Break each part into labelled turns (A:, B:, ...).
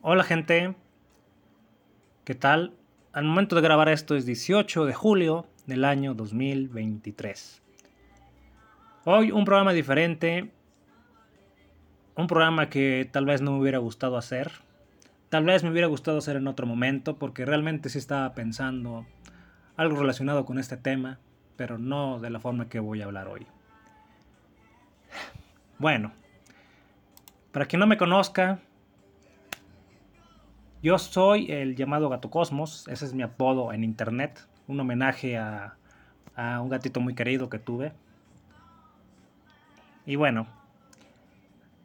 A: Hola gente, ¿qué tal? Al momento de grabar esto es 18 de julio del año 2023. Hoy un programa diferente, un programa que tal vez no me hubiera gustado hacer, tal vez me hubiera gustado hacer en otro momento porque realmente sí estaba pensando algo relacionado con este tema, pero no de la forma que voy a hablar hoy. Bueno, para quien no me conozca, yo soy el llamado Gato Cosmos, ese es mi apodo en internet, un homenaje a, un gatito muy querido que tuve. Y bueno,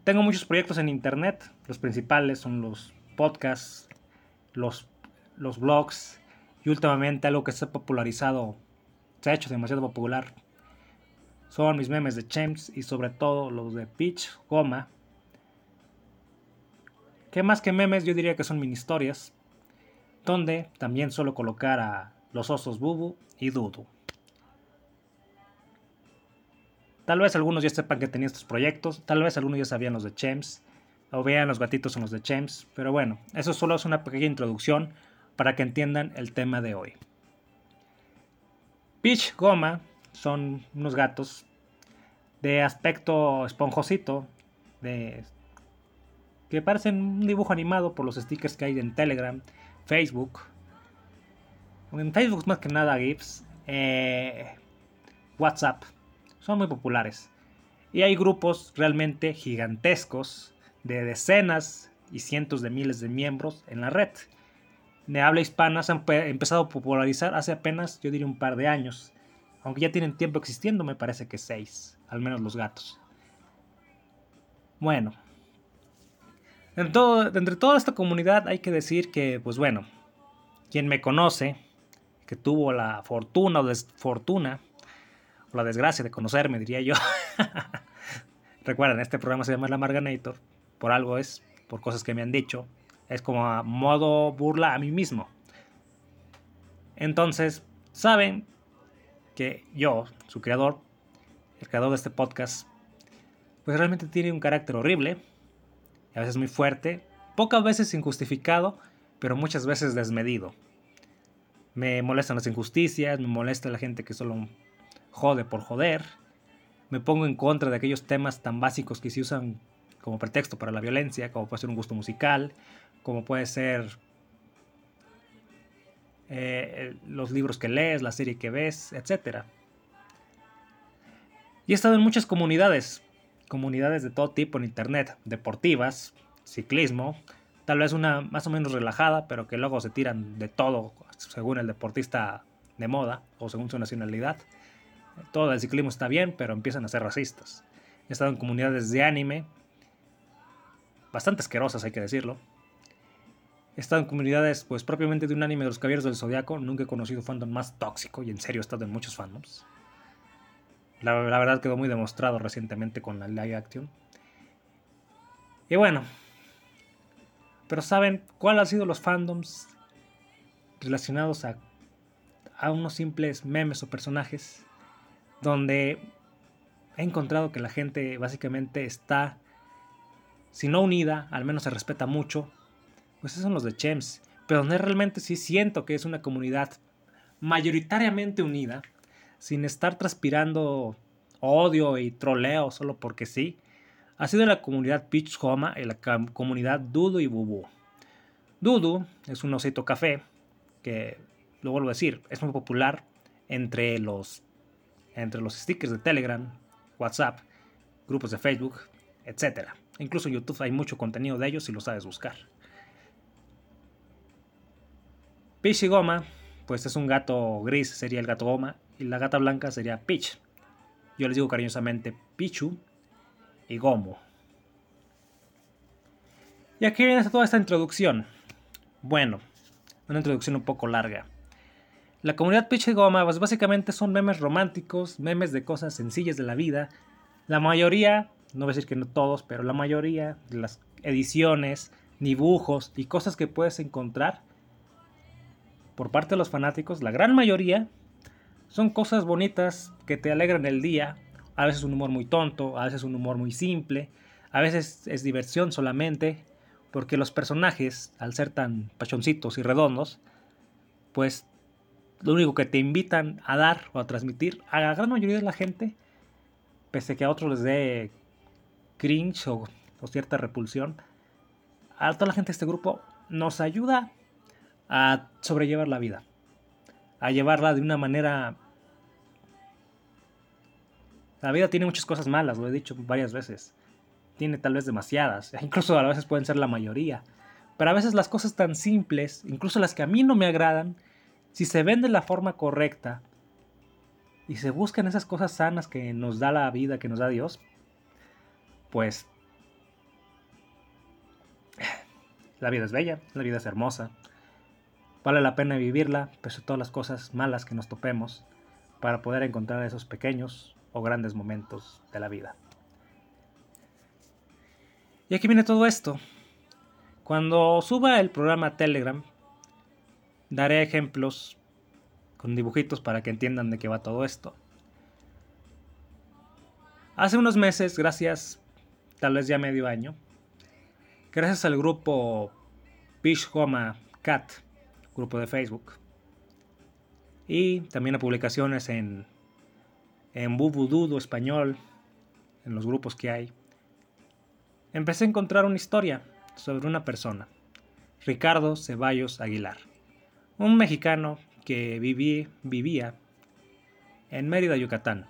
A: tengo muchos proyectos en internet, los principales son los podcasts, los, los blogs y últimamente algo que se ha popularizado, se ha hecho demasiado popular, son mis memes de Chems y sobre todo los de Peach Goma, que más que memes yo diría que son mini historias, donde también suelo colocar a los osos Bubu y Dudu. Tal vez algunos ya sepan que tenía estos proyectos, tal vez algunos ya sabían los de Chems, o vean los gatitos son los de Chems, pero bueno, eso solo es una pequeña introducción para que entiendan el tema de hoy. Peach Goma son unos gatos de aspecto esponjosito, de que parecen un dibujo animado por los stickers que hay en Telegram, Facebook. En Facebook más que nada GIFs, eh, WhatsApp, son muy populares. Y hay grupos realmente gigantescos de decenas y cientos de miles de miembros en la red. De habla hispana se han empezado a popularizar hace apenas, yo diría, un par de años. Aunque ya tienen tiempo existiendo, me parece que seis, al menos los gatos. Bueno, entre toda esta comunidad hay que decir que, pues bueno, quien me conoce, que tuvo la fortuna o desfortuna, o la desgracia de conocerme, diría yo. Recuerden, este programa se llama La Marganator, por algo es, por cosas que me han dicho, es como a modo burla a mí mismo. Entonces, saben que yo, su creador, el creador de este podcast, pues realmente tiene un carácter horrible a veces muy fuerte, pocas veces injustificado, pero muchas veces desmedido. Me molestan las injusticias, me molesta la gente que solo jode por joder. Me pongo en contra de aquellos temas tan básicos que se usan como pretexto para la violencia, como puede ser un gusto musical, como puede ser eh, los libros que lees, la serie que ves, etc. Y he estado en muchas comunidades, comunidades de todo tipo en internet, deportivas, ciclismo, tal vez una más o menos relajada, pero que luego se tiran de todo según el deportista de moda o según su nacionalidad. Todo el ciclismo está bien, pero empiezan a ser racistas. He estado en comunidades de anime, bastante asquerosas hay que decirlo. He estado en comunidades, pues propiamente de un anime de los Caballeros del Zodiaco. Nunca he conocido fandom más tóxico y en serio he estado en muchos fandoms. La, verdad quedó muy demostrado recientemente con la live action. Y bueno, pero ¿saben cuáles han sido los fandoms relacionados a, a unos simples memes o personajes? Donde he encontrado que la gente básicamente está, si no unida, al menos se respeta mucho. Pues esos son los de Chems. Pero donde realmente sí siento que es una comunidad mayoritariamente unida sin estar transpirando odio y troleo solo porque sí, ha sido la comunidad Peach Homa y la comunidad Dudu y Bubu. Dudu es un osito café que, lo vuelvo a decir, es muy popular entre los, entre los stickers de Telegram, WhatsApp, grupos de Facebook, etc. Incluso en YouTube hay mucho contenido de ellos si lo sabes buscar. Peach Goma, pues es un gato gris, sería el gato Goma, y la gata blanca sería Peach. Yo les digo cariñosamente Pichu y Gomu. Y aquí viene toda esta introducción. Bueno, una introducción un poco larga. La comunidad Pichu y Goma pues básicamente son memes románticos, memes de cosas sencillas de la vida. La mayoría, no voy a decir que no todos, pero la mayoría de las ediciones, dibujos y cosas que puedes encontrar por parte de los fanáticos, la gran mayoría son cosas bonitas que te alegran el día. A veces un humor muy tonto, a veces un humor muy simple, a veces es diversión solamente. Porque los personajes, al ser tan pachoncitos y redondos, pues lo único que te invitan a dar o a transmitir a la gran mayoría de la gente, pese que a otros les dé cringe o, o cierta repulsión, a toda la gente de este grupo nos ayuda a sobrellevar la vida, a llevarla de una manera... La vida tiene muchas cosas malas, lo he dicho varias veces. Tiene tal vez demasiadas, incluso a veces pueden ser la mayoría. Pero a veces las cosas tan simples, incluso las que a mí no me agradan, si se ven de la forma correcta y se buscan esas cosas sanas que nos da la vida, que nos da Dios, pues la vida es bella, la vida es hermosa. Vale la pena vivirla, pese a todas las cosas malas que nos topemos, para poder encontrar esos pequeños o grandes momentos de la vida. Y aquí viene todo esto. Cuando suba el programa Telegram, daré ejemplos con dibujitos para que entiendan de qué va todo esto. Hace unos meses, gracias, tal vez ya medio año, gracias al grupo Homa Cat, grupo de Facebook, y también a publicaciones en, en Bubududo español, en los grupos que hay, empecé a encontrar una historia sobre una persona, Ricardo Ceballos Aguilar, un mexicano que viví, vivía en Mérida, Yucatán.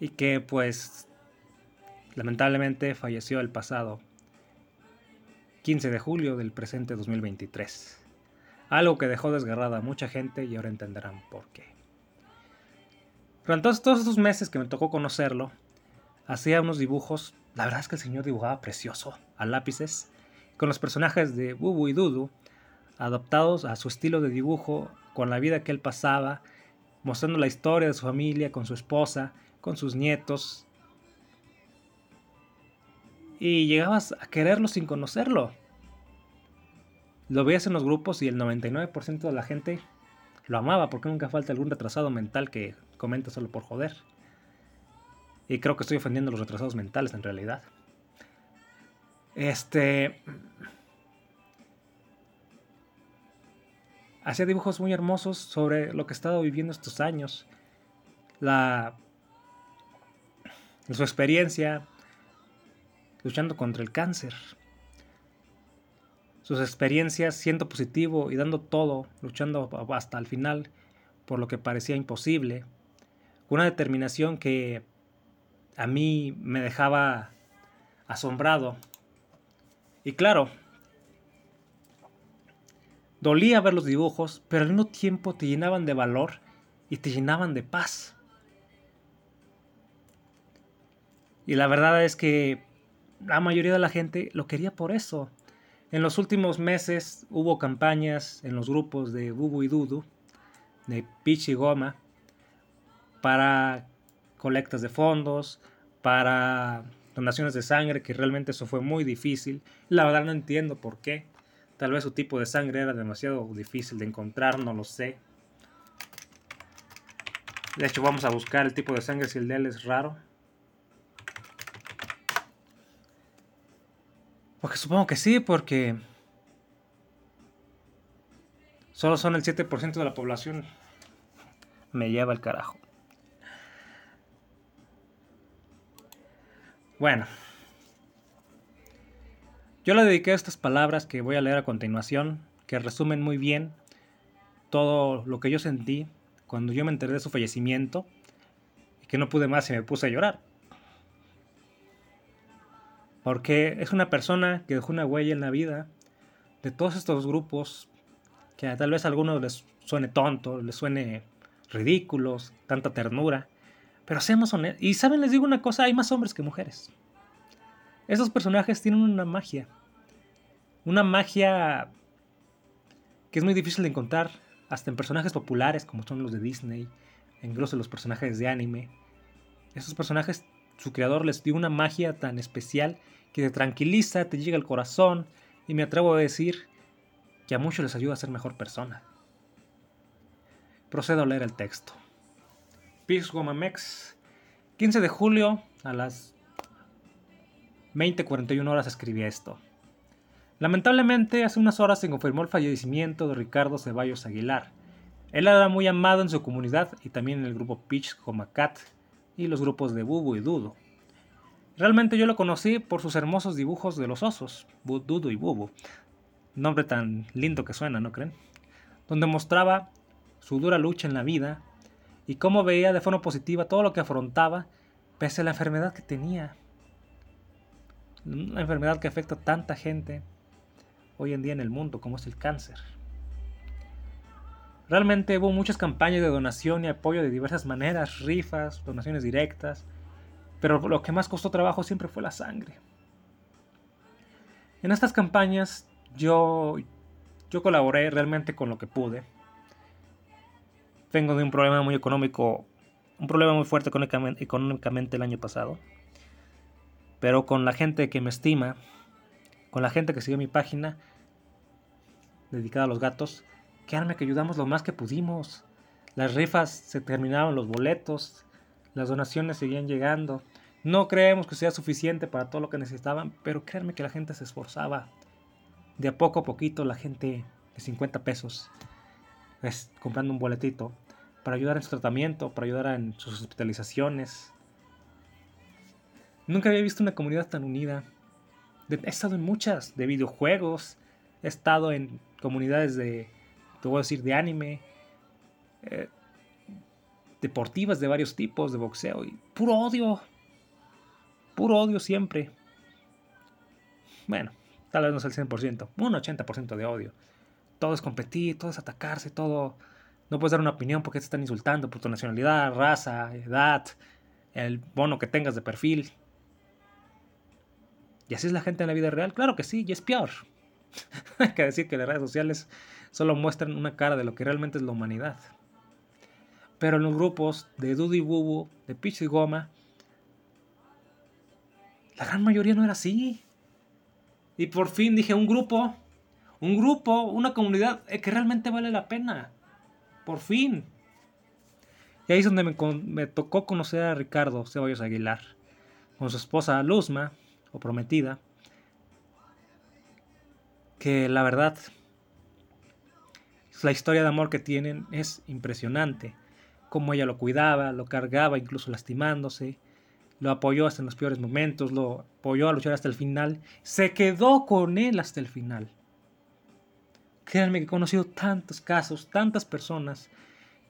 A: Y que pues lamentablemente falleció el pasado 15 de julio del presente 2023. Algo que dejó desgarrada a mucha gente y ahora entenderán por qué. Durante todos estos meses que me tocó conocerlo, hacía unos dibujos, la verdad es que el señor dibujaba precioso, a lápices, con los personajes de Bubu y Dudu, adaptados a su estilo de dibujo, con la vida que él pasaba, mostrando la historia de su familia, con su esposa, con sus nietos. Y llegabas a quererlo sin conocerlo. Lo veías en los grupos y el 99% de la gente lo amaba porque nunca falta algún retrasado mental que comenta solo por joder. Y creo que estoy ofendiendo los retrasados mentales en realidad. Este. Hacía dibujos muy hermosos sobre lo que he estado viviendo estos años. La. Su experiencia luchando contra el cáncer. Sus experiencias siendo positivo y dando todo, luchando hasta el final por lo que parecía imposible. Una determinación que a mí me dejaba asombrado y claro, dolía ver los dibujos, pero al mismo tiempo te llenaban de valor y te llenaban de paz. Y la verdad es que la mayoría de la gente lo quería por eso. En los últimos meses hubo campañas en los grupos de Bubu y Dudu, de Pich y Goma, para colectas de fondos, para donaciones de sangre, que realmente eso fue muy difícil. La verdad no entiendo por qué. Tal vez su tipo de sangre era demasiado difícil de encontrar, no lo sé. De hecho, vamos a buscar el tipo de sangre si el de él es raro. Porque supongo que sí, porque solo son el 7% de la población. Me lleva el carajo. Bueno, yo le dediqué estas palabras que voy a leer a continuación, que resumen muy bien todo lo que yo sentí cuando yo me enteré de su fallecimiento y que no pude más y me puse a llorar. Porque es una persona que dejó una huella en la vida de todos estos grupos que tal vez a algunos les suene tonto, les suene ridículos, tanta ternura, pero seamos honestos. Y saben, les digo una cosa, hay más hombres que mujeres. Esos personajes tienen una magia. Una magia que es muy difícil de encontrar hasta en personajes populares como son los de Disney, incluso los personajes de anime. Esos personajes, su creador les dio una magia tan especial que te tranquiliza, te llega al corazón y me atrevo a decir que a muchos les ayuda a ser mejor persona. Procedo a leer el texto. Peace Womamex, 15 de julio a las 20-41 horas escribí esto. Lamentablemente, hace unas horas se confirmó el fallecimiento de Ricardo Ceballos Aguilar. Él era muy amado en su comunidad y también en el grupo Pitch como Cat y los grupos de Bubu y Dudo. Realmente yo lo conocí por sus hermosos dibujos de los osos, Dudo y Bubu. Nombre tan lindo que suena, ¿no creen? Donde mostraba su dura lucha en la vida y cómo veía de forma positiva todo lo que afrontaba pese a la enfermedad que tenía. Una enfermedad que afecta a tanta gente hoy en día en el mundo, como es el cáncer. Realmente hubo muchas campañas de donación y apoyo de diversas maneras, rifas, donaciones directas, pero lo que más costó trabajo siempre fue la sangre. En estas campañas yo, yo colaboré realmente con lo que pude. Vengo de un problema muy económico, un problema muy fuerte económicamente el año pasado. Pero con la gente que me estima, con la gente que sigue mi página dedicada a los gatos, créanme que ayudamos lo más que pudimos. Las rifas se terminaron, los boletos, las donaciones seguían llegando. No creemos que sea suficiente para todo lo que necesitaban, pero créanme que la gente se esforzaba. De a poco a poquito la gente de 50 pesos es, comprando un boletito para ayudar en su tratamiento, para ayudar en sus hospitalizaciones. Nunca había visto una comunidad tan unida he estado en muchas, de videojuegos, he estado en comunidades de, te voy a decir, de anime, eh, deportivas de varios tipos, de boxeo, y puro odio, puro odio siempre. Bueno, tal vez no es el 100%, un 80% de odio. Todo es competir, todo es atacarse, todo... No puedes dar una opinión porque te están insultando por tu nacionalidad, raza, edad, el bono que tengas de perfil. ¿Y así es la gente en la vida real? Claro que sí, y es peor. Hay que decir que las redes sociales solo muestran una cara de lo que realmente es la humanidad. Pero en los grupos de Dudy Bubu, de Pitch y Goma, la gran mayoría no era así. Y por fin dije, un grupo, un grupo, una comunidad eh, que realmente vale la pena. Por fin. Y ahí es donde me, me tocó conocer a Ricardo Ceballos Aguilar, con su esposa Luzma, o prometida, que la verdad, la historia de amor que tienen es impresionante. Cómo ella lo cuidaba, lo cargaba, incluso lastimándose, lo apoyó hasta en los peores momentos, lo apoyó a luchar hasta el final, se quedó con él hasta el final. Créanme que he conocido tantos casos, tantas personas,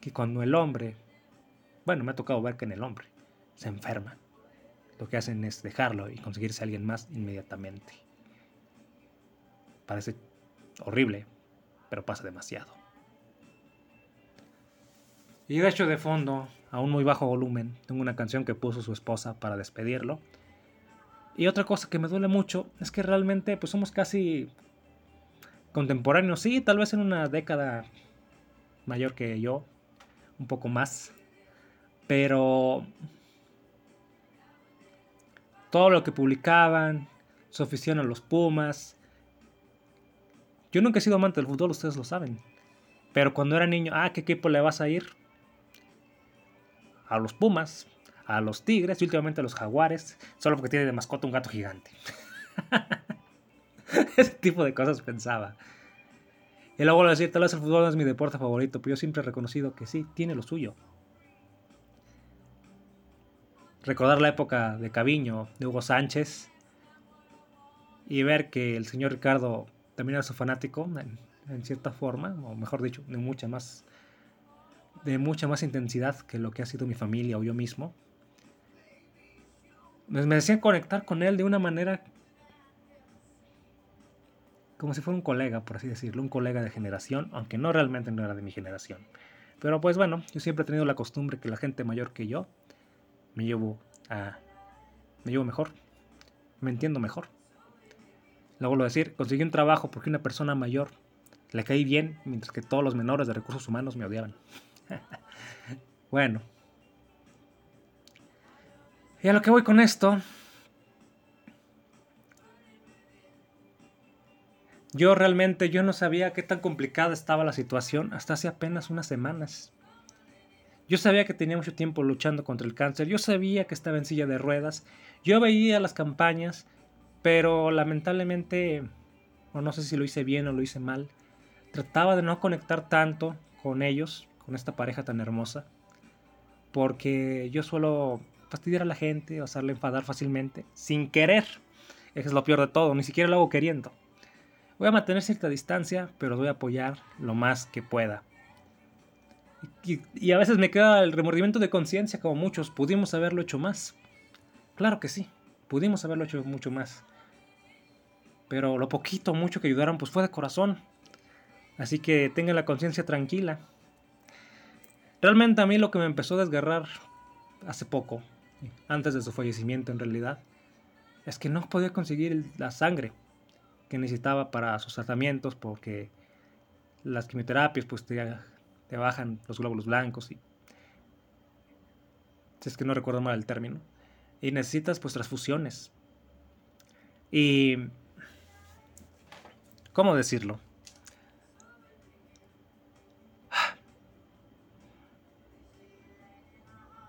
A: que cuando el hombre, bueno, me ha tocado ver que en el hombre se enferma, lo que hacen es dejarlo y conseguirse a alguien más inmediatamente. Parece horrible, pero pasa demasiado. Y de hecho de fondo, a un muy bajo volumen, tengo una canción que puso su esposa para despedirlo. Y otra cosa que me duele mucho es que realmente pues somos casi contemporáneos, sí, tal vez en una década mayor que yo, un poco más, pero todo lo que publicaban, su afición a los Pumas. Yo nunca he sido amante del fútbol, ustedes lo saben. Pero cuando era niño, ah, ¿qué equipo le vas a ir? A los Pumas, a los Tigres y últimamente a los Jaguares, solo porque tiene de mascota un gato gigante. Ese tipo de cosas pensaba. Y luego le decía, tal vez el fútbol no es mi deporte favorito, pero yo siempre he reconocido que sí, tiene lo suyo recordar la época de Caviño, de Hugo Sánchez, y ver que el señor Ricardo también era su fanático, en, cierta forma, o mejor dicho, de mucha más de mucha más intensidad que lo que ha sido mi familia o yo mismo. Me, me decían conectar con él de una manera como si fuera un colega, por así decirlo, un colega de generación, aunque no realmente no era de mi generación. Pero pues bueno, yo siempre he tenido la costumbre que la gente mayor que yo me llevo a. me llevo mejor. Me entiendo mejor. Lo vuelvo a decir, conseguí un trabajo porque una persona mayor le caí bien, mientras que todos los menores de recursos humanos me odiaban. bueno. Y a lo que voy con esto. Yo realmente yo no sabía qué tan complicada estaba la situación hasta hace apenas unas semanas. Yo sabía que tenía mucho tiempo luchando contra el cáncer, yo sabía que estaba en silla de ruedas, yo veía las campañas, Pero lamentablemente, o no sé si lo hice bien o lo hice mal, trataba de no conectar tanto con ellos, con esta pareja tan hermosa, porque yo suelo fastidiar a la gente o hacerle enfadar fácilmente, sin querer. Eso es lo peor de todo, ni siquiera lo hago queriendo. Voy a mantener cierta distancia, pero voy a apoyar lo más que pueda. Y, a veces me queda el remordimiento de conciencia, como muchos, pudimos haberlo hecho más. Claro que sí, pudimos haberlo hecho mucho más. Pero lo poquito, mucho que ayudaron, pues fue de corazón. Así que tengan la conciencia tranquila. Realmente a mí lo que me empezó a desgarrar hace poco, antes de su fallecimiento en realidad, es que no podía conseguir la sangre que necesitaba para sus tratamientos porque las quimioterapias pues te, te bajan los glóbulos blancos y si es que no recuerdo mal el término y necesitas pues transfusiones. Y cómo decirlo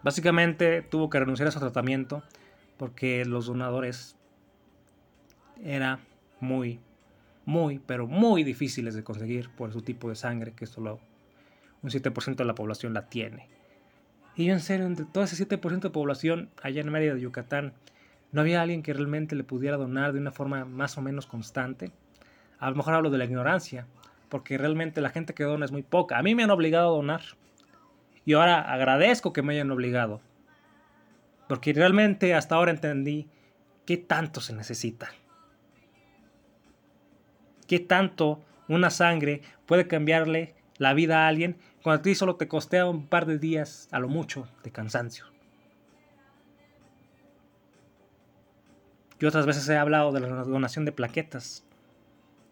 A: básicamente tuvo que renunciar a su tratamiento porque los donadores era muy, muy, pero muy difíciles de conseguir por su tipo de sangre, que solo un 7% de la población la tiene. Y yo en serio, entre todo ese 7% de población allá en Mérida de Yucatán, no había alguien que realmente le pudiera donar de una forma más o menos constante. A lo mejor hablo de la ignorancia, porque realmente la gente que dona es muy poca. A mí me han obligado a donar. Y ahora agradezco que me hayan obligado. Porque realmente hasta ahora entendí qué tanto se necesita qué tanto una sangre puede cambiarle la vida a alguien cuando a ti solo te costea un par de días, a lo mucho, de cansancio. Yo otras veces he hablado de la donación de plaquetas,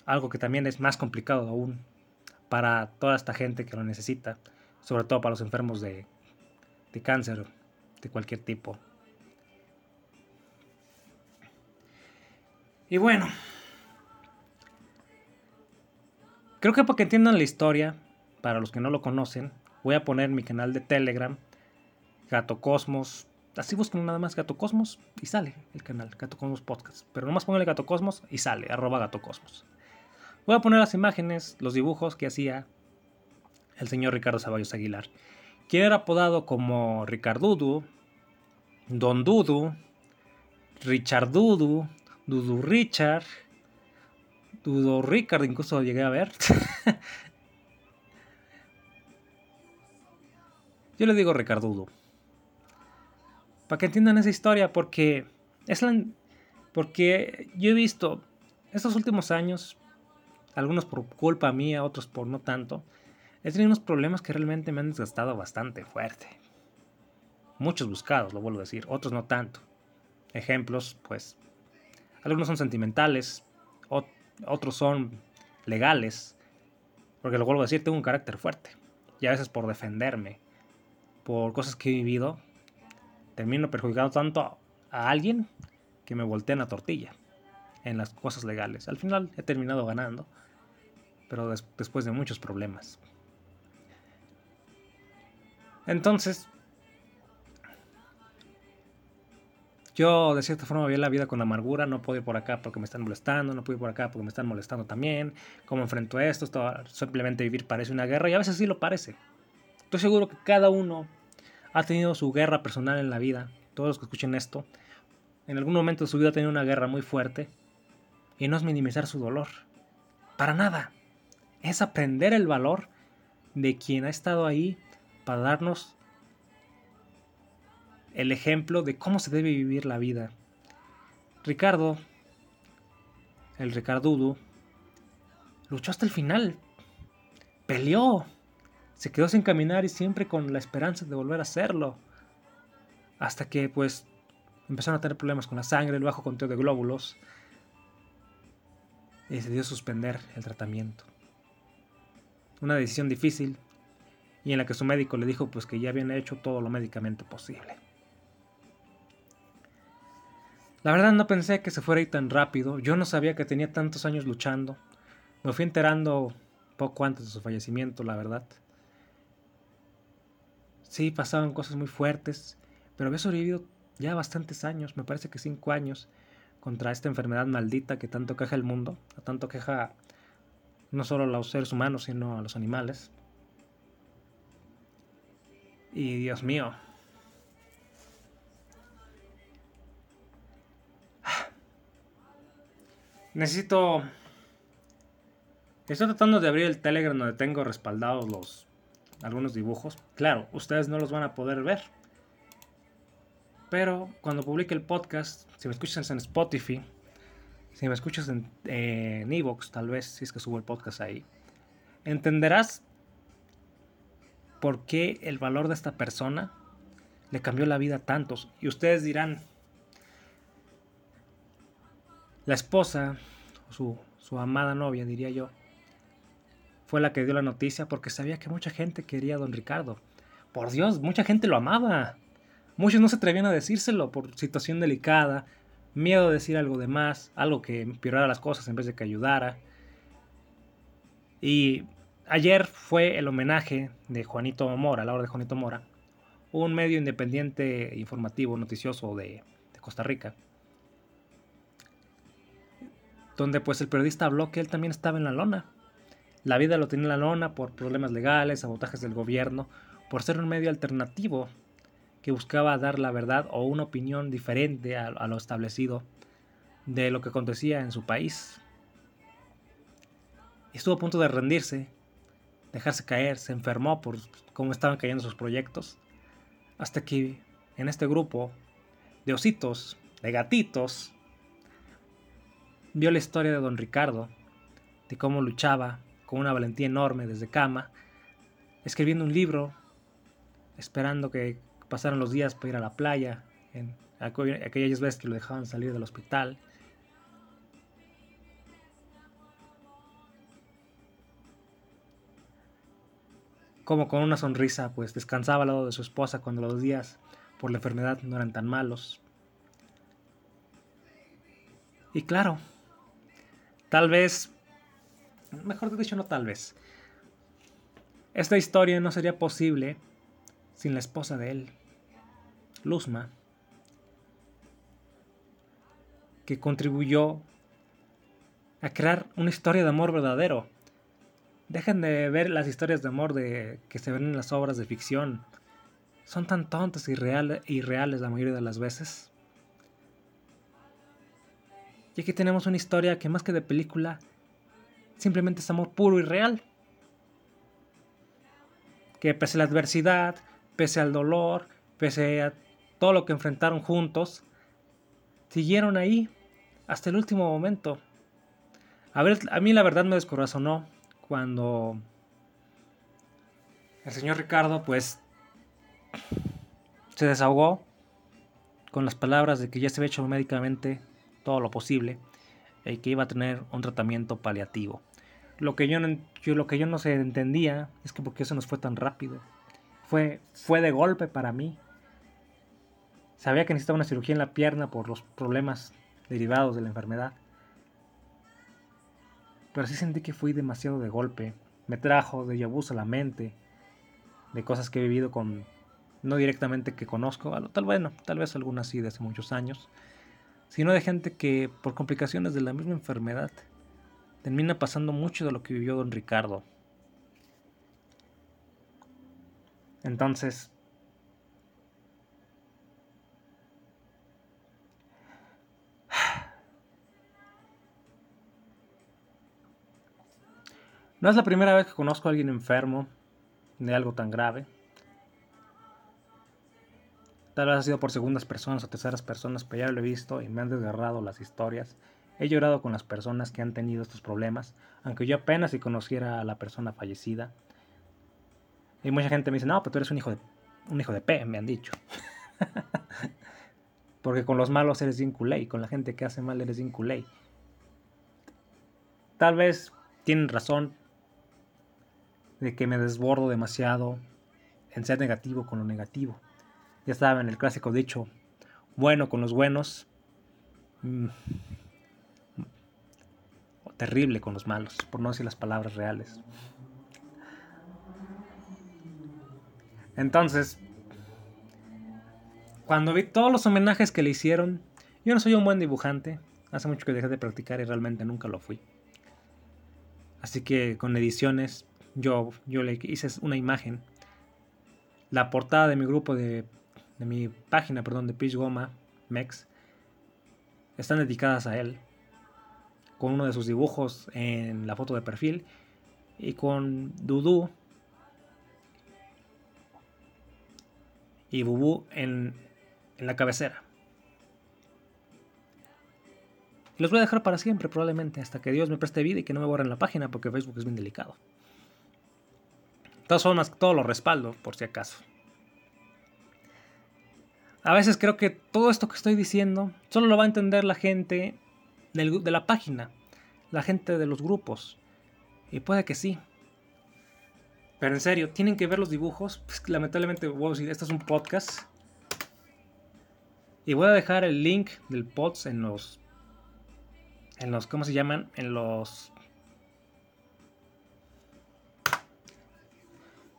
A: algo que también es más complicado aún para toda esta gente que lo necesita, sobre todo para los enfermos de, de cáncer de cualquier tipo. Y bueno, Creo que para que entiendan la historia, para los que no lo conocen, voy a poner mi canal de Telegram, Gato Cosmos. Así buscan nada más Gato Cosmos y sale el canal, Gato Cosmos Podcast. Pero nomás pongan Gato Cosmos y sale, arroba Gato Cosmos. Voy a poner las imágenes, los dibujos que hacía el señor Ricardo Zaballos Aguilar, quien era apodado como Ricardudu, Don Dudu, Richard Dudu, Dudu Richard, Dudo Ricard incluso llegué a ver. Yo le digo Ricardudo. Para que entiendan esa historia, porque es porque yo he visto estos últimos años, algunos por culpa mía, otros por no tanto, he tenido unos problemas que realmente me han desgastado bastante fuerte. Muchos buscados, lo vuelvo a decir, otros no tanto. Ejemplos, pues, algunos son sentimentales, otros son legales. Porque lo vuelvo a decir, tengo un carácter fuerte. Y a veces por defenderme, por cosas que he vivido, termino perjudicando tanto a alguien que me voltean la tortilla en las cosas legales. Al final he terminado ganando, pero después de muchos problemas. Entonces, Yo de cierta forma veía la vida con amargura, no puedo ir por acá porque me están molestando, no puedo ir por acá porque me están molestando también, cómo enfrento esto, esto simplemente vivir parece una guerra y a veces sí lo parece. Estoy seguro que cada uno ha tenido su guerra personal en la vida, todos los que escuchen esto, en algún momento de su vida ha tenido una guerra muy fuerte y no es minimizar su dolor, para nada, es aprender el valor de quien ha estado ahí para darnos el ejemplo de cómo se debe vivir la vida. Ricardo, el Ricardudo, luchó hasta el final. Peleó. Se quedó sin caminar y siempre con la esperanza de volver a hacerlo. Hasta que, pues, empezaron a tener problemas con la sangre, el bajo conteo de glóbulos. Y decidió suspender el tratamiento. Una decisión difícil y en la que su médico le dijo pues que ya habían hecho todo lo médicamente posible. La verdad no pensé que se fuera ahí tan rápido. Yo no sabía que tenía tantos años luchando. Me fui enterando poco antes de su fallecimiento, la verdad. Sí, pasaban cosas muy fuertes, pero había sobrevivido ya bastantes años, me parece que cinco años, contra esta enfermedad maldita que tanto queja el mundo, tanto queja no solo a los seres humanos, sino a los animales. Y Dios mío. Necesito... Estoy tratando de abrir el Telegram donde tengo respaldados los algunos dibujos. Claro, ustedes no los van a poder ver. Pero cuando publique el podcast, si me escuchas en Spotify, si me escuchas en Evox, tal vez, si es que subo el podcast ahí, entenderás por qué el valor de esta persona le cambió la vida a tantos. Y ustedes dirán, la esposa, su, su amada novia, diría yo, fue la que dio la noticia porque sabía que mucha gente quería a don Ricardo. Por Dios, mucha gente lo amaba. Muchos no se atrevían a decírselo por situación delicada, miedo de decir algo de más, algo que empeorara las cosas en vez de que ayudara. Y ayer fue el homenaje de Juanito Mora, la hora de Juanito Mora, un medio independiente informativo noticioso de, de Costa Rica, donde pues el periodista habló que él también estaba en la lona la vida lo tenía en la lona por problemas legales, sabotajes del gobierno, por ser un medio alternativo que buscaba dar la verdad o una opinión diferente a, lo establecido de lo que acontecía en su país. Estuvo a punto de rendirse, dejarse caer, se enfermó por cómo estaban cayendo sus proyectos, hasta que en este grupo de ositos, de gatitos, vio la historia de don Ricardo, de cómo luchaba con una valentía enorme desde cama, escribiendo un libro, esperando que pasaran los días para ir a la playa, en aquellas veces que lo dejaban salir del hospital. Como con una sonrisa, pues descansaba al lado de su esposa cuando los días por la enfermedad no eran tan malos. Y claro, tal vez mejor dicho, no tal vez. Esta historia no sería posible sin la esposa de él, Luzma, que contribuyó a crear una historia de amor verdadero. Dejen de ver las historias de amor de, que se ven en las obras de ficción. Son tan tontas y reales la mayoría de las veces. Y aquí tenemos una historia que más que de película simplemente es amor puro y real. Que pese a la adversidad, pese al dolor, pese a todo lo que enfrentaron juntos, siguieron ahí hasta el último momento. A ver, a mí la verdad me descorazonó cuando el señor Ricardo pues se desahogó con las palabras de que ya se había hecho médicamente todo lo posible y que iba a tener un tratamiento paliativo. Lo que yo no, lo que yo no se entendía es que por qué eso nos fue tan rápido. Fue, fue de golpe para mí. Sabía que necesitaba una cirugía en la pierna por los problemas derivados de la enfermedad. Pero sí sentí que fui demasiado de golpe. Me trajo de yabús a la mente. De cosas que he vivido con... No directamente que conozco. Tal, bueno, tal vez algunas sí de hace muchos años. Sino de gente que por complicaciones de la misma enfermedad termina pasando mucho de lo que vivió don Ricardo. Entonces, no es la primera vez que conozco a alguien enfermo de algo tan grave. Tal vez ha sido por segundas personas o terceras personas, pero ya lo he visto y me han desgarrado las historias He llorado con las personas que han tenido estos problemas, aunque yo apenas si conociera a la persona fallecida. Y mucha gente me dice, no, pero tú eres un hijo de, un hijo de P, me han dicho. Porque con los malos eres bien y con la gente que hace mal eres bien. Tal vez tienen razón de que me desbordo demasiado en ser negativo con lo negativo. Ya saben, el clásico dicho, bueno con los buenos. Mm, terrible con los malos, por no decir las palabras reales. Entonces, cuando vi todos los homenajes que le hicieron, yo no soy un buen dibujante, Hace mucho que dejé de practicar y realmente nunca lo fui. Así que con ediciones yo, yo le hice una imagen. La portada de mi grupo de, de mi página, perdón, de Pitch Goma, Mex, están dedicadas a él. Con uno de sus dibujos en la foto de perfil y con Dudu y Bubu en, en la cabecera. los voy a dejar para siempre, probablemente, hasta que Dios me preste vida y que no me borren la página, porque Facebook es bien delicado. Todas formas, todo lo respaldo, por si acaso. A veces creo que todo esto que estoy diciendo solo lo va a entender la gente de la página, la gente de los grupos. Y puede que sí. Pero en serio, tienen que ver los dibujos. Pues, lamentablemente voy a decir, esto es un podcast. Y voy a dejar el link del pods en los en los, ¿cómo se llaman? En los...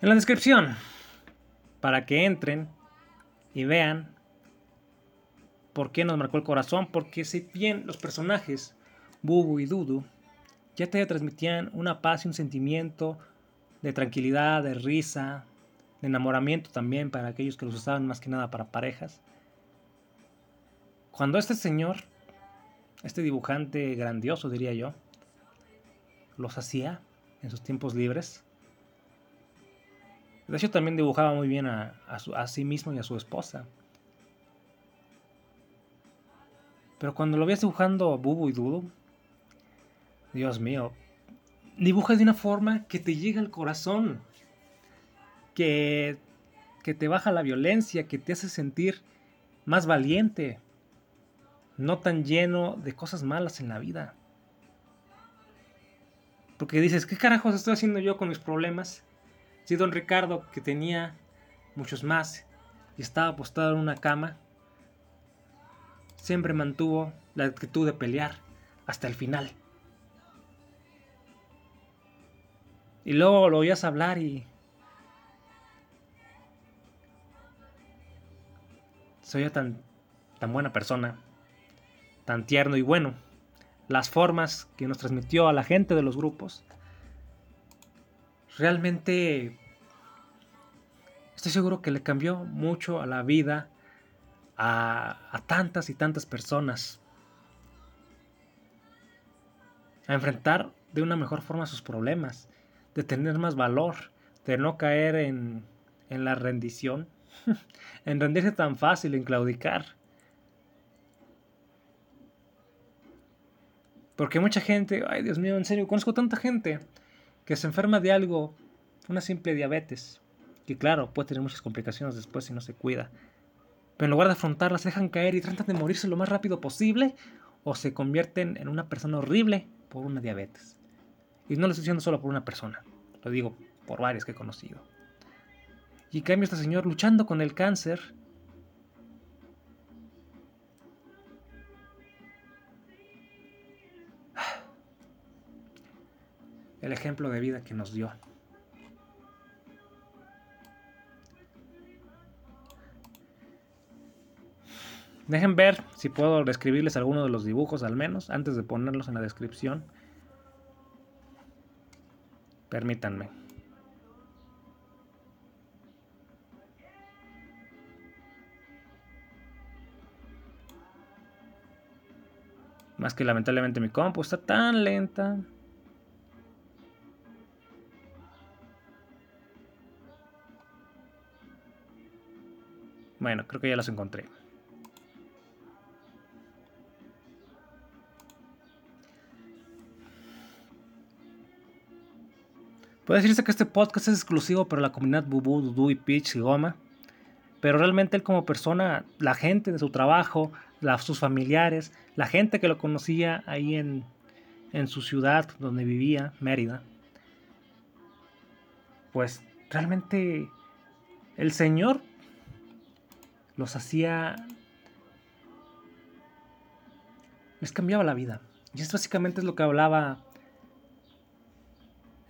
A: En la descripción. Para que entren y vean por qué nos marcó el corazón. Porque si bien los personajes, Bubu y Dudu, ya te transmitían una paz y un sentimiento de tranquilidad, de risa, de enamoramiento también para aquellos que los usaban más que nada para parejas. Cuando este señor este dibujante grandioso, diría yo, los hacía en sus tiempos libres. Hecho, también dibujaba muy bien a, sí mismo y a su esposa. Pero cuando lo veías dibujando a Bubu y Dudu, Dios mío, dibuja de una forma que te llega al corazón, que, que te baja la violencia, que te hace sentir más valiente, no tan lleno de cosas malas en la vida. Porque dices, ¿qué carajos estoy haciendo yo con mis problemas? Si don Ricardo, que tenía muchos más y estaba apostado en una cama, siempre mantuvo la actitud de pelear hasta el final. Y luego lo oías hablar y... Soy tan, tan buena persona tan tierno y bueno. Las formas que nos transmitió a la gente de los grupos. Realmente estoy seguro que le cambió mucho a la vida a, tantas y tantas personas. A enfrentar de una mejor forma sus problemas, de tener más valor, de no caer en, en la rendición, en rendirse tan fácil, en claudicar. Porque mucha gente, ay Dios mío, en serio, conozco tanta gente que se enferma de algo, una simple diabetes, que claro, puede tener muchas complicaciones después si no se cuida. Pero en lugar de afrontarlas, dejan caer y tratan de morirse lo más rápido posible o se convierten en una persona horrible por una diabetes. Y no lo estoy diciendo solo por una persona, lo digo por varias que he conocido. Y en cambio este señor luchando con el cáncer el ejemplo de vida que nos dio. Dejen ver si puedo describirles alguno de los dibujos al menos antes de ponerlos en la descripción. Permítanme. Más que lamentablemente mi compu está tan lenta. Bueno, creo que ya los encontré. Puede decirse que este podcast es exclusivo para la comunidad Bubu, Dudu y Peach y Goma. Pero realmente él como persona, la gente de su trabajo, sus familiares, la gente que lo conocía ahí en, en su ciudad donde vivía, Mérida, pues realmente el Señor los hacía... les cambiaba la vida. Y esto básicamente es lo que hablaba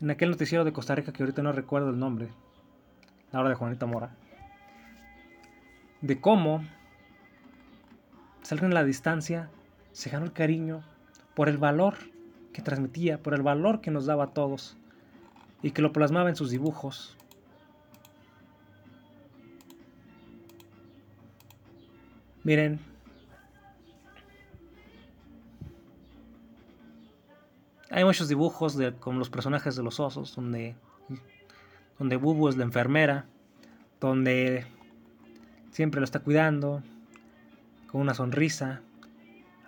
A: en aquel noticiero de Costa Rica que ahorita no recuerdo el nombre, la hora de Juanita Mora, de cómo salgan a la distancia se ganó el cariño por el valor que transmitía, por el valor que nos daba a todos y que lo plasmaba en sus dibujos. Miren, hay muchos dibujos de, con los personajes de los osos, donde, donde Bubu es la enfermera, donde siempre lo está cuidando, con una sonrisa.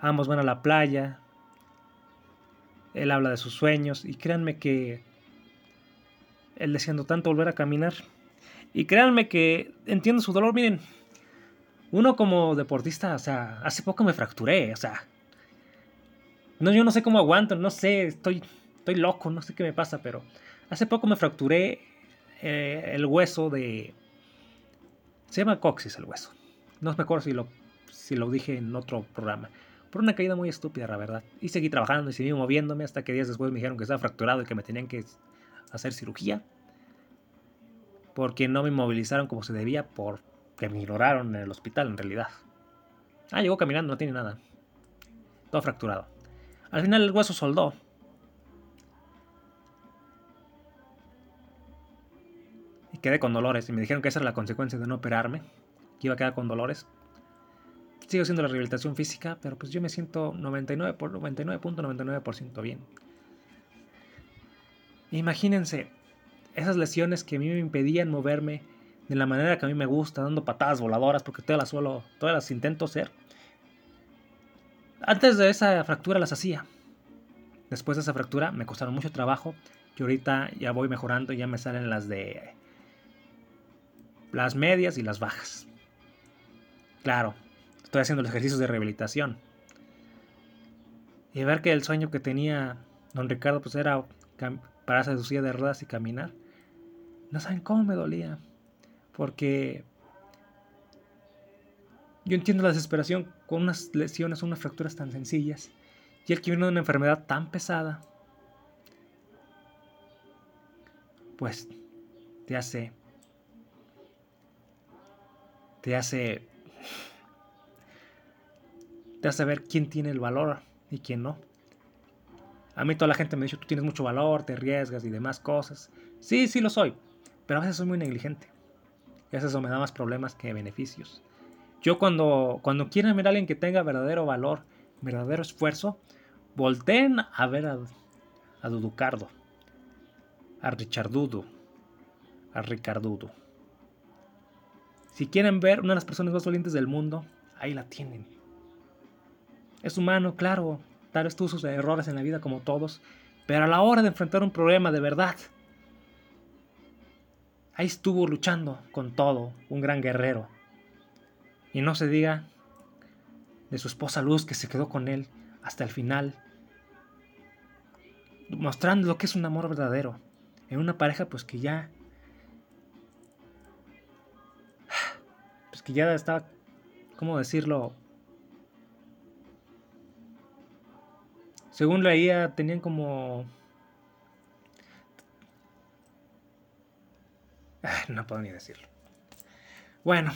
A: Ambos van a la playa. Él habla de sus sueños y créanme que él deseando tanto volver a caminar. Y créanme que entiendo su dolor. Miren, uno como deportista, o sea, hace poco me fracturé, o sea. No, yo no sé cómo aguanto, no sé, estoy, estoy loco, no sé qué me pasa, pero hace poco me fracturé eh, el hueso de... Se llama coxis el hueso. No me acuerdo si lo, si lo dije en otro programa. Por una caída muy estúpida, la verdad. Y seguí trabajando y seguí moviéndome hasta que días después me dijeron que estaba fracturado y que me tenían que hacer cirugía. Porque no me inmovilizaron como se debía porque me ignoraron en el hospital en realidad. Ah, llegó caminando, no tiene nada. Todo fracturado. Al final el hueso soldó. Y quedé con dolores. Y me dijeron que esa era la consecuencia de no operarme. Que iba a quedar con dolores. Sigo haciendo la rehabilitación física, pero pues yo me siento 99 por 99.99% bien. Imagínense esas lesiones que a mí me impedían moverme de la manera que a mí me gusta, dando patadas voladoras, porque todas las suelo, todas las intento hacer. Antes de esa fractura las hacía. Después de esa fractura me costaron mucho trabajo. Y ahorita ya voy mejorando, ya me salen las de las medias y las bajas. Claro, estoy haciendo los ejercicios de rehabilitación. Y ver que el sueño que tenía don Ricardo pues era pararse de su silla de ruedas y caminar. No saben cómo me dolía. Porque yo entiendo la desesperación con unas lesiones, unas fracturas tan sencillas. Y el que viene de una enfermedad tan pesada, pues te hace. Te hace. Te hace ver quién tiene el valor y quién no. A mí toda la gente me dice, tú tienes mucho valor, te arriesgas y demás cosas. Sí, sí lo soy, pero a veces soy muy negligente. Eso me da más problemas que beneficios. Yo cuando, cuando quieren ver a alguien que tenga verdadero valor, verdadero esfuerzo, volteen a ver a, a Duducardo, a Richardudo, a Ricardudo. Si quieren ver una de las personas más valientes del mundo, ahí la tienen. Es humano, claro, Tal vez tuvo sus errores en la vida como todos, pero a la hora de enfrentar un problema de verdad, ahí estuvo luchando con todo, un gran guerrero. Y no se diga de su esposa Luz que se quedó con él hasta el final, mostrando lo que es un amor verdadero en una pareja pues que ya pues que ya estaba cómo decirlo Según leía, tenían como... No puedo ni decirlo. Bueno.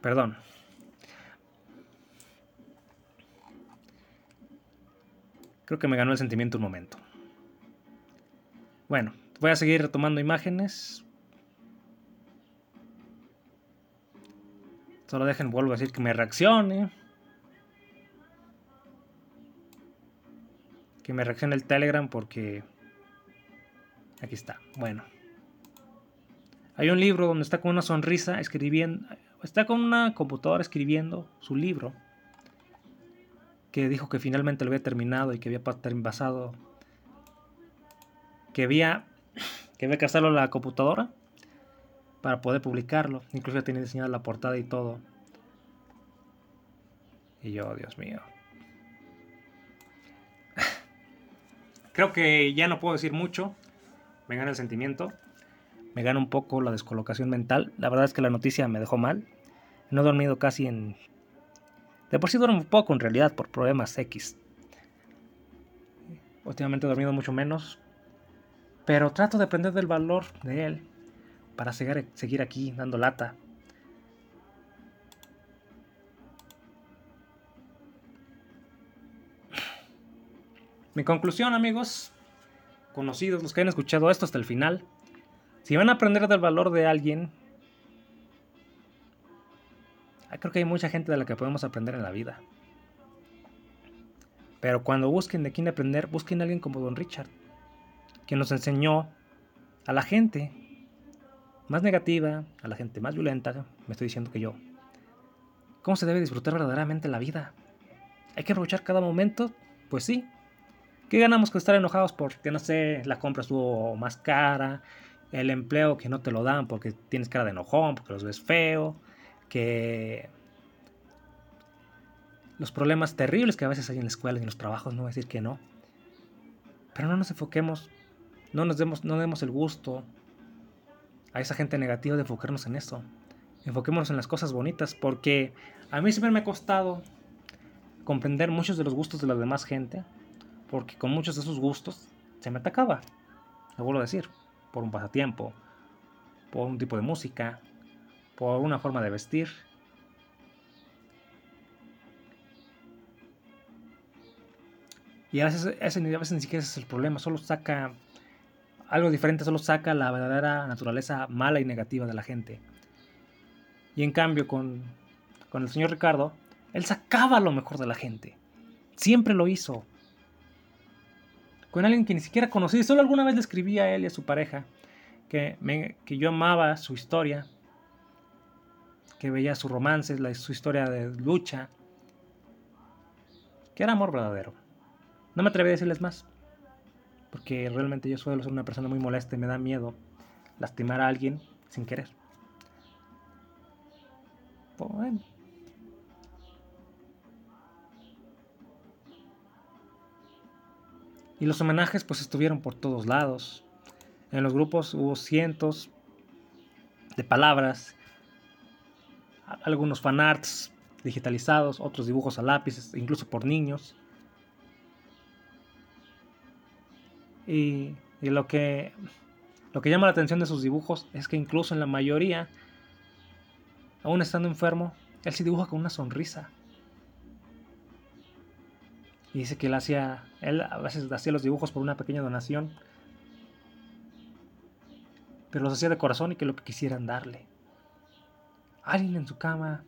A: Perdón. Creo que me ganó el sentimiento un momento. Bueno, voy a seguir retomando imágenes Solo dejen, vuelvo a decir que me reaccione. Que me reaccione el Telegram porque... Aquí está. Bueno. Hay un libro donde está con una sonrisa escribiendo... Está con una computadora escribiendo su libro. Que dijo que finalmente lo había terminado y que había pasado... Que había... Que había que hacerlo la computadora para poder publicarlo. Incluso tiene diseñada la portada y todo. Y yo, Dios mío. Creo que ya no puedo decir mucho. Me gana el sentimiento. Me gana un poco la descolocación mental. La verdad es que la noticia me dejó mal. No he dormido casi en... De por sí duermo poco en realidad por problemas X. Últimamente he dormido mucho menos. Pero trato de aprender del valor de él para seguir aquí dando lata. Mi conclusión, amigos, conocidos, los que han escuchado esto hasta el final, si van a aprender del valor de alguien, ah, creo que hay mucha gente de la que podemos aprender en la vida. Pero cuando busquen de quién aprender, busquen a alguien como Don Richard, quien nos enseñó a la gente más negativa, a la gente más violenta, me estoy diciendo que yo, cómo se debe disfrutar verdaderamente la vida. Hay que aprovechar cada momento, pues sí, ¿Qué ganamos con estar enojados porque, no sé, la compra estuvo más cara, el empleo que no te lo dan porque tienes cara de enojón, porque los ves feo, que los problemas terribles que a veces hay en la escuela y en los trabajos, no voy a decir que no. Pero no nos enfoquemos, no nos demos, no demos el gusto a esa gente negativa de enfocarnos en eso. Enfoquémonos en las cosas bonitas, porque a mí siempre me ha costado comprender muchos de los gustos de la demás gente porque con muchos de sus gustos se me atacaba. Lo vuelvo a decir, por un pasatiempo, por un tipo de música, por una forma de vestir. Y a veces, a veces ni siquiera es el problema, solo saca algo diferente, solo saca la verdadera naturaleza mala y negativa de la gente. Y en cambio con, con el señor Ricardo, él sacaba lo mejor de la gente. Siempre lo hizo con alguien que ni siquiera conocí. Solo alguna vez le escribí a él y a su pareja que, que yo amaba su historia, que veía su romance, su historia de lucha, que era amor verdadero. No me atreví a decirles más, porque realmente yo suelo ser una persona muy molesta y me da miedo lastimar a alguien sin querer. Bueno. Y los homenajes pues estuvieron por todos lados. En los grupos hubo cientos de palabras, algunos fanarts digitalizados, otros dibujos a lápices, incluso por niños. Y, lo, que, lo que llama la atención de sus dibujos es que incluso en la mayoría, aún estando enfermo, él se dibuja con una sonrisa. Y dice que él hacía, él a veces hacía los dibujos por una pequeña donación, pero los hacía de corazón y que lo que quisieran darle. Alguien en su cama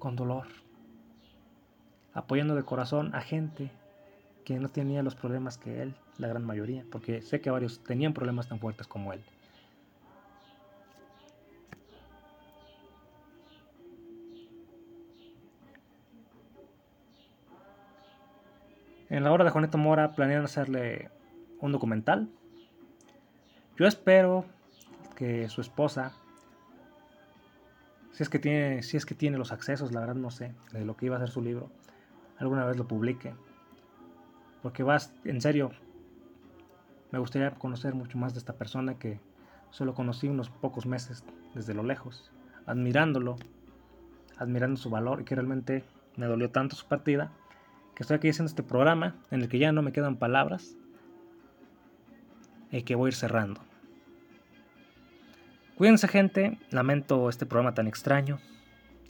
A: con dolor, apoyando de corazón a gente que no tenía los problemas que él, la gran mayoría, porque sé que varios tenían problemas tan fuertes como él. En la hora de Juanito Mora planean hacerle un documental. Yo espero que su esposa, si es que tiene, si es que tiene los accesos, la verdad no sé, de lo que iba a ser su libro, alguna vez lo publique. Porque vas, en serio, me gustaría conocer mucho más de esta persona que solo conocí unos pocos meses desde lo lejos, admirándolo, admirando su valor y que realmente me dolió tanto su partida que estoy aquí haciendo este programa en el que ya no me quedan palabras y que voy a ir cerrando. Cuídense gente, lamento este programa tan extraño.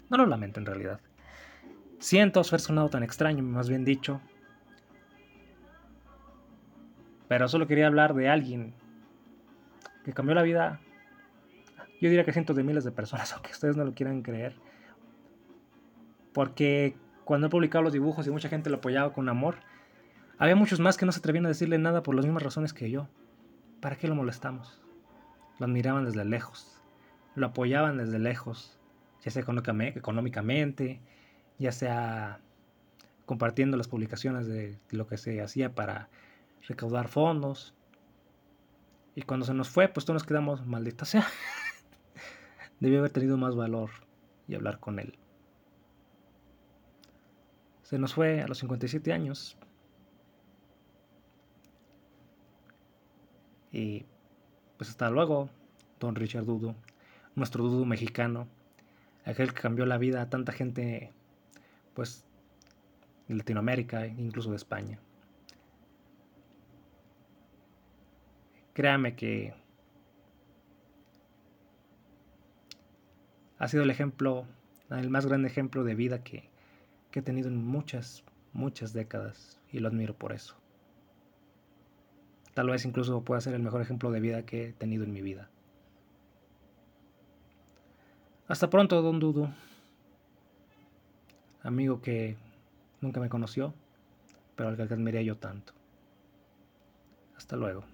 A: No lo lamento en realidad. Siento haber sonado tan extraño, más bien dicho. Pero solo quería hablar de alguien que cambió la vida, yo diría que cientos de miles de personas, aunque ustedes no lo quieran creer. Porque cuando he publicado los dibujos y mucha gente lo apoyaba con amor, había muchos más que no se atrevían a decirle nada por las mismas razones que yo. ¿Para qué lo molestamos? Lo admiraban desde lejos, lo apoyaban desde lejos, ya sea económicamente, ya sea compartiendo las publicaciones de lo que se hacía para recaudar fondos. Y cuando se nos fue, pues todos nos quedamos, maldita sea. Debió haber tenido más valor y hablar con él. Se nos fue a los 57 años. Y pues hasta luego, don Richard Dudo, nuestro Dudo mexicano, aquel que cambió la vida a tanta gente, pues, de Latinoamérica, incluso de España. Créame que Ha sido el ejemplo, el más grande ejemplo de vida que, he tenido en muchas, muchas décadas y lo admiro por eso. Tal vez incluso pueda ser el mejor ejemplo de vida que he tenido en mi vida. Hasta pronto, don Dudu. Amigo que nunca me conoció, pero al que admiré yo tanto. Hasta luego.